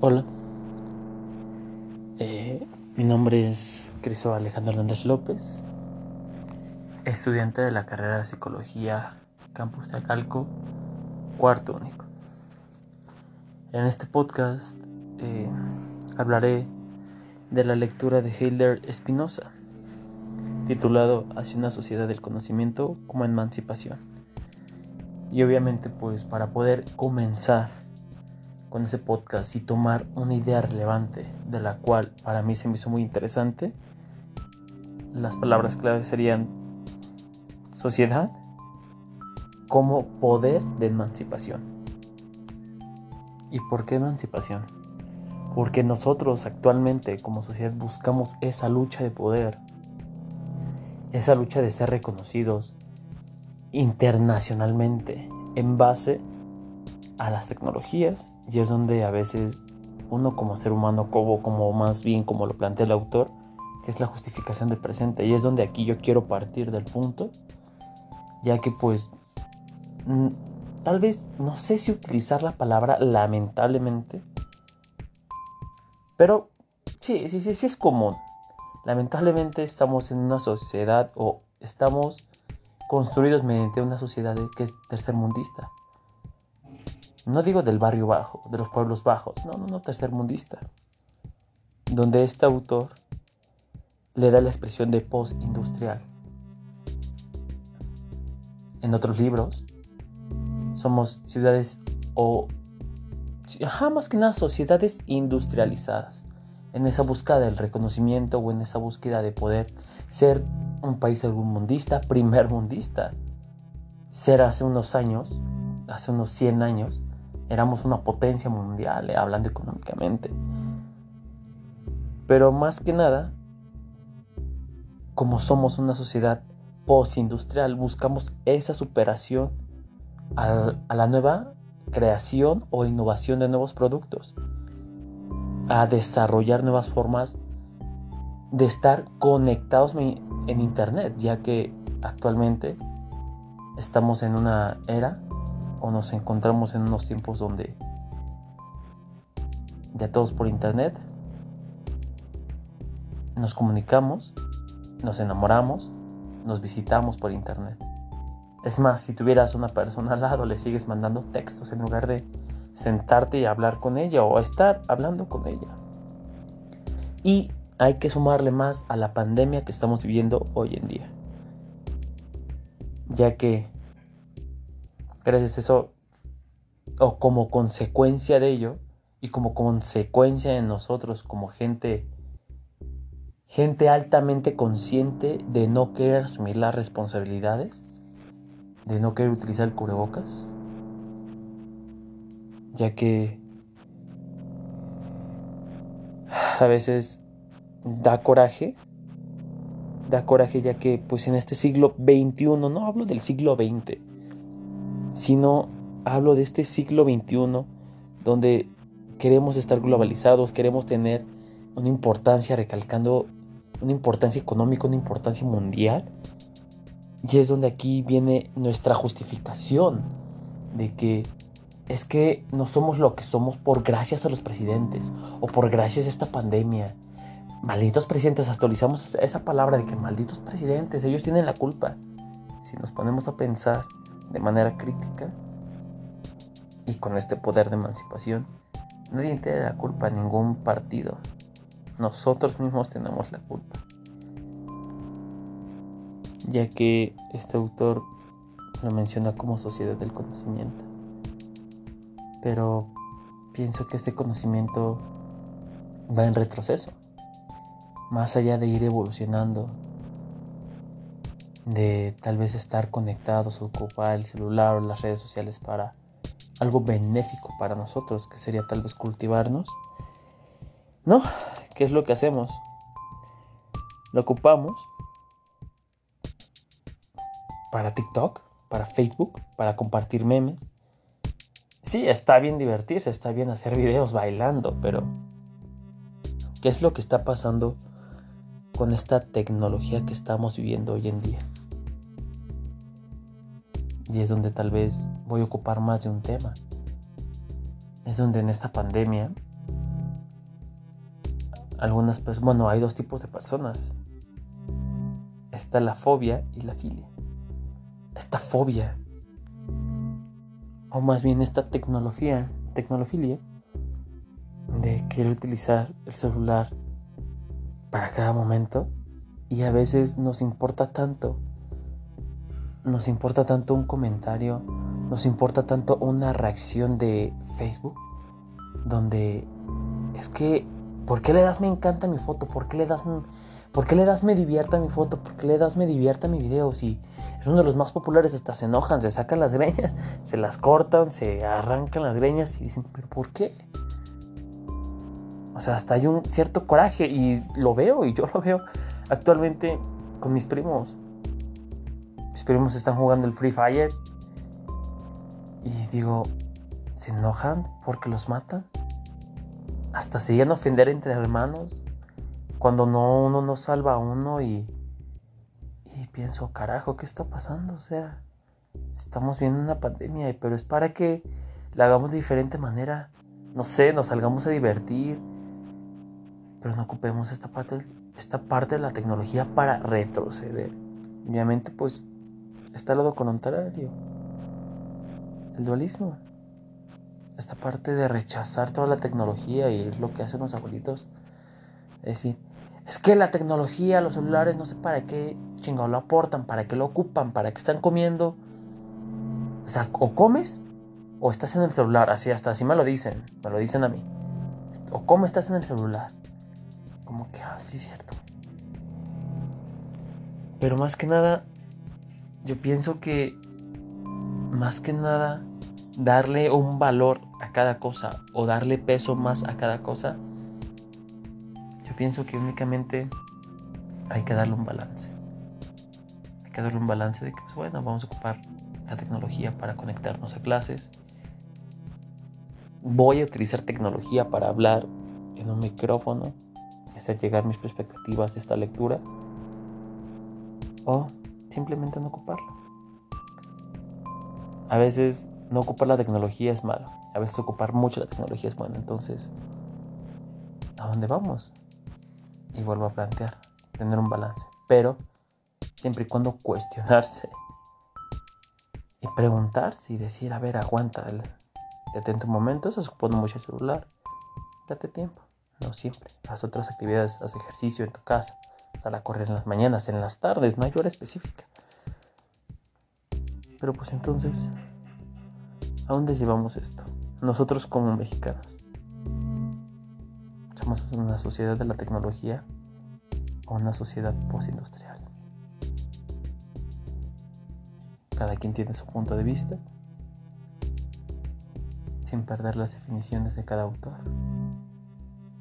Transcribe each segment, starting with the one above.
Hola, eh, mi nombre es Cristo Alejandro Hernández López, estudiante de la carrera de Psicología Campus de Acalco, cuarto único. En este podcast eh, hablaré de la lectura de Hilder Espinosa, titulado Hacia una sociedad del conocimiento como emancipación. Y obviamente pues para poder comenzar con ese podcast y tomar una idea relevante de la cual para mí se me hizo muy interesante, las palabras claves serían sociedad como poder de emancipación. ¿Y por qué emancipación? Porque nosotros actualmente como sociedad buscamos esa lucha de poder, esa lucha de ser reconocidos internacionalmente en base a las tecnologías y es donde a veces uno como ser humano, como, como más bien como lo plantea el autor, que es la justificación del presente. Y es donde aquí yo quiero partir del punto, ya que pues tal vez no sé si utilizar la palabra lamentablemente, pero sí, sí, sí, sí es común. Lamentablemente estamos en una sociedad o estamos construidos mediante una sociedad que es tercermundista. No digo del barrio bajo, de los pueblos bajos, no, no, no, tercermundista. Donde este autor le da la expresión de post-industrial. En otros libros, somos ciudades o, ajá, más que nada, sociedades industrializadas. En esa búsqueda del reconocimiento o en esa búsqueda de poder ser un país algún primer mundista. Ser hace unos años, hace unos 100 años, éramos una potencia mundial, eh, hablando económicamente. Pero más que nada, como somos una sociedad postindustrial, buscamos esa superación a, a la nueva creación o innovación de nuevos productos, a desarrollar nuevas formas de estar conectados en Internet, ya que actualmente estamos en una era o nos encontramos en unos tiempos donde ya todos por internet nos comunicamos, nos enamoramos, nos visitamos por internet. Es más, si tuvieras una persona al lado, le sigues mandando textos en lugar de sentarte y hablar con ella o estar hablando con ella. Y hay que sumarle más a la pandemia que estamos viviendo hoy en día. Ya que gracias a eso, o como consecuencia de ello, y como consecuencia de nosotros como gente, gente altamente consciente de no querer asumir las responsabilidades, de no querer utilizar el cubrebocas, ya que a veces da coraje, da coraje ya que pues en este siglo XXI, no hablo del siglo XX, sino hablo de este siglo XXI donde queremos estar globalizados, queremos tener una importancia, recalcando una importancia económica, una importancia mundial. Y es donde aquí viene nuestra justificación de que es que no somos lo que somos por gracias a los presidentes o por gracias a esta pandemia. Malditos presidentes, actualizamos esa palabra de que malditos presidentes, ellos tienen la culpa. Si nos ponemos a pensar, de manera crítica y con este poder de emancipación, nadie tiene la culpa, ningún partido. Nosotros mismos tenemos la culpa. Ya que este autor lo menciona como sociedad del conocimiento. Pero pienso que este conocimiento va en retroceso. Más allá de ir evolucionando de tal vez estar conectados o ocupar el celular o las redes sociales para algo benéfico para nosotros, que sería tal vez cultivarnos. No, ¿qué es lo que hacemos? Lo ocupamos para TikTok, para Facebook, para compartir memes. Sí, está bien divertirse, está bien hacer videos bailando, pero ¿qué es lo que está pasando con esta tecnología que estamos viviendo hoy en día? Y es donde tal vez voy a ocupar más de un tema. Es donde en esta pandemia algunas personas, bueno, hay dos tipos de personas. Está la fobia y la filia. Esta fobia, o más bien esta tecnología, tecnolofilia, de querer utilizar el celular para cada momento y a veces nos importa tanto, nos importa tanto un comentario, nos importa tanto una reacción de Facebook, donde es que, ¿por qué le das me encanta mi foto? ¿Por qué le das, por qué le das me divierta mi foto? ¿Por qué le das me divierta mi video? Si es uno de los más populares, hasta se enojan, se sacan las greñas, se las cortan, se arrancan las greñas y dicen, ¿pero por qué? O sea, hasta hay un cierto coraje y lo veo y yo lo veo actualmente con mis primos. Mis primos están jugando el Free Fire y digo, ¿se enojan porque los matan? Hasta se llegan a ofender entre hermanos cuando no uno no salva a uno y, y pienso, carajo, ¿qué está pasando? O sea, estamos viendo una pandemia, pero es para que la hagamos de diferente manera. No sé, nos salgamos a divertir, pero no ocupemos esta parte, esta parte de la tecnología para retroceder. Obviamente, pues, está el lado contrario, el dualismo. Esta parte de rechazar toda la tecnología y lo que hacen los abuelitos. Es decir, es que la tecnología, los celulares, no sé para qué chingados lo aportan, para qué lo ocupan, para qué están comiendo. O sea, o comes o estás en el celular. Así hasta así me lo dicen, me lo dicen a mí. O cómo estás en el celular como que, ah, sí, cierto. Pero más que nada, yo pienso que, más que nada, darle un valor a cada cosa o darle peso más a cada cosa, yo pienso que únicamente hay que darle un balance. Hay que darle un balance de que, pues, bueno, vamos a ocupar la tecnología para conectarnos a clases. Voy a utilizar tecnología para hablar en un micrófono hacer llegar mis perspectivas de esta lectura o simplemente no ocuparla. A veces no ocupar la tecnología es malo, a veces ocupar mucho la tecnología es bueno, entonces, ¿a dónde vamos? Y vuelvo a plantear, tener un balance, pero siempre y cuando cuestionarse y preguntarse y decir, a ver, aguanta, detente un momento, se supone mucho el celular, date tiempo. No siempre. Haz otras actividades, haz ejercicio en tu casa, sal a correr en las mañanas, en las tardes, no hay hora específica. Pero pues entonces, ¿a dónde llevamos esto? Nosotros como mexicanos. ¿Somos una sociedad de la tecnología o una sociedad postindustrial? Cada quien tiene su punto de vista, sin perder las definiciones de cada autor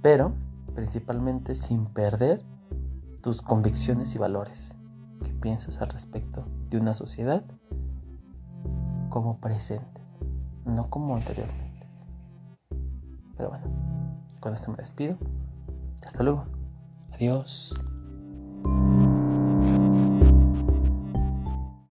pero principalmente sin perder tus convicciones y valores. ¿Qué piensas al respecto de una sociedad como presente, no como anteriormente? Pero bueno, con esto me despido. Hasta luego. Adiós.